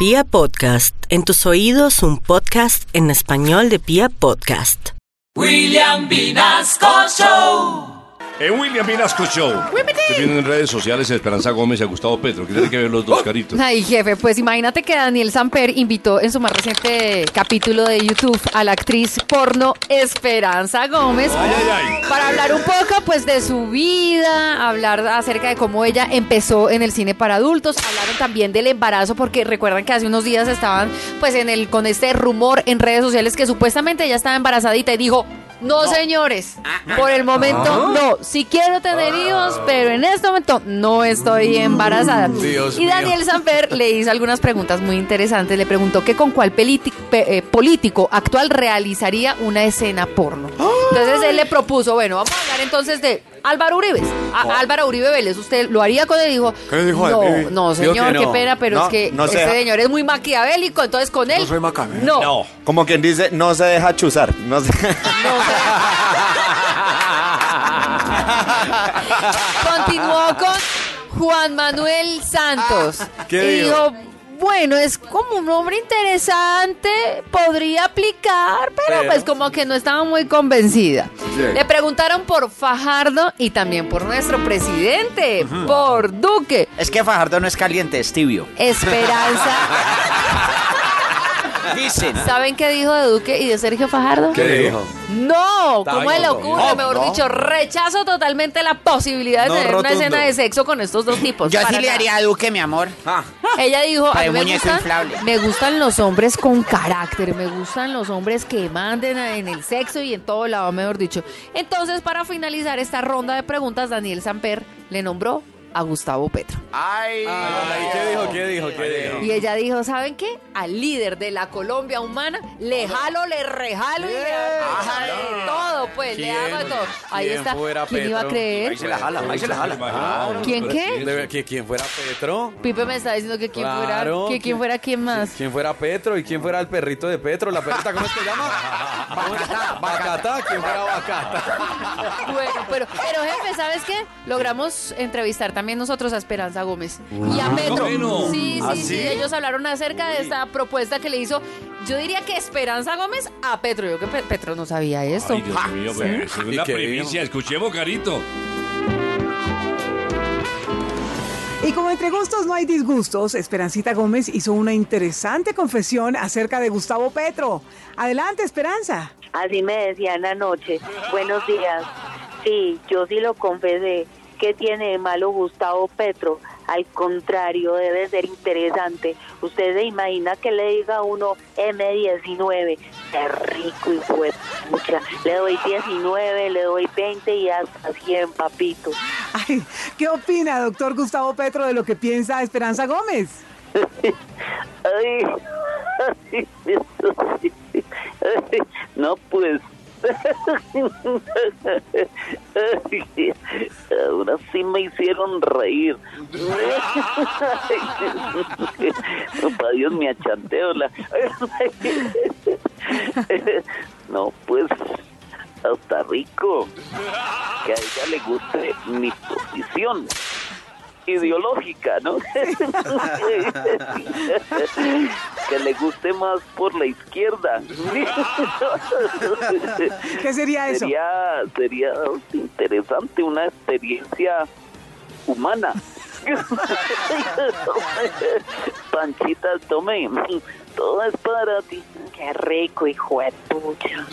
Pia Podcast, en tus oídos un podcast en español de Pia Podcast. William Vinasco Show. En William Vinasco Show. Se vienen en redes sociales a Esperanza Gómez y a Gustavo Petro. que tienen que ver los dos caritos? Ay, jefe, pues imagínate que Daniel Samper invitó en su más reciente capítulo de YouTube a la actriz porno Esperanza Gómez Ay, ay, ay. para hablar un poco pues de su vida, hablar acerca de cómo ella empezó en el cine para adultos, hablaron también del embarazo porque recuerdan que hace unos días estaban pues en el con este rumor en redes sociales que supuestamente ella estaba embarazadita y dijo no, señores, por el momento no. Si quiero tener hijos, pero en este momento no estoy embarazada. y Daniel Samper le hizo algunas preguntas muy interesantes. Le preguntó que con cuál eh, político actual realizaría una escena porno. Entonces él le propuso, bueno, vamos a hablar entonces de Álvaro Uribe. A- Álvaro Uribe Vélez, ¿usted lo haría con él? Dijo, ¿Qué dijo no, él? no, señor, que qué pena, pero No, es que no este sé. señor es muy maquiavélico, entonces con él. No soy maquiavélico. No, No. Como quien dice, no se deja chuzar. No se... No. Continuó con Juan Manuel Santos. ¿Qué y dijo? Bueno, es como un hombre interesante, podría aplicar, pero, pues como que no estaba muy convencida. Le preguntaron por Fajardo y también por nuestro presidente, por Duque. Es que Fajardo no es caliente, es tibio. Esperanza. Dicen. ¿Saben qué dijo de Duque y de Sergio Fajardo? ¿Qué dijo? No, ¿cómo le ocurre? No, Mejor no. dicho, rechazo totalmente la posibilidad de No, tener una escena de sexo con estos dos tipos. Yo Para sí le nada. haría a Duque, mi amor. Ella dijo, a mí me gustan, inflable. me gustan los hombres con carácter, me gustan los hombres que manden en el sexo y en todo lado, mejor dicho. Entonces, para finalizar esta ronda de preguntas, Daniel Samper le nombró a Gustavo Petro. Ay. ¿Qué dijo? ¿Qué dijo? ¿Qué dijo? Y ella dijo, ¿saben qué? Al líder de la Colombia humana, le jalo, le rejalo y le hago de todo, pues, le hago de todo. Ahí quién está. fuera ¿Quién iba a Petro? creer? Ahí se la jala, ahí se la jala. ¿Quién qué? Que ¿Quién fuera Petro? Pipe me está diciendo que quién Claro, fuera, que quién ¿quién- fuera quién más. ¿Quién fuera Petro y quién fuera el perrito de Petro? ¿La perrita cómo es que se llama? Bacata. Bacata. ¿Quién fuera Bacata? Bueno, pero, pero jefe, ¿sabes qué? Logramos entrevistar también nosotros a Esperanza Gómez y a Petro. bueno. Sí, sí, ¿Ah, sí, sí? Ellos hablaron acerca de esta propuesta que le hizo. Yo diría que Esperanza Gómez a Petro. Yo que Pe- Petro no sabía esto. Ay, Dios mío, pero eso es ¿Y una primicia. Escuchemos, carito. Y como entre gustos no hay disgustos, Esperancita Gómez hizo una interesante confesión acerca de Gustavo Petro. Adelante, Esperanza. Así me decían anoche. Buenos días. Sí, yo sí lo confesé. ¿Qué tiene de malo Gustavo Petro? Al contrario, debe ser interesante. Usted se imagina que le diga a uno M19. Qué rico y fue pucha. Le doy 19, le doy 20 y hasta 100, papito. Ay, ¿Qué opina, doctor Gustavo Petro, de lo que piensa Esperanza Gómez? Ay. Ay, No, pues. Ahora sí me hicieron reír. Para Dios me achanteo la. No, pues. Hasta rico. Que a ella le guste mi posición ideológica, ¿no? Que le guste más por la izquierda. ¿Qué sería eso? Sería, sería interesante una experiencia humana. Panchita, tome, todo es para ti. Qué rico, hijo de pucha.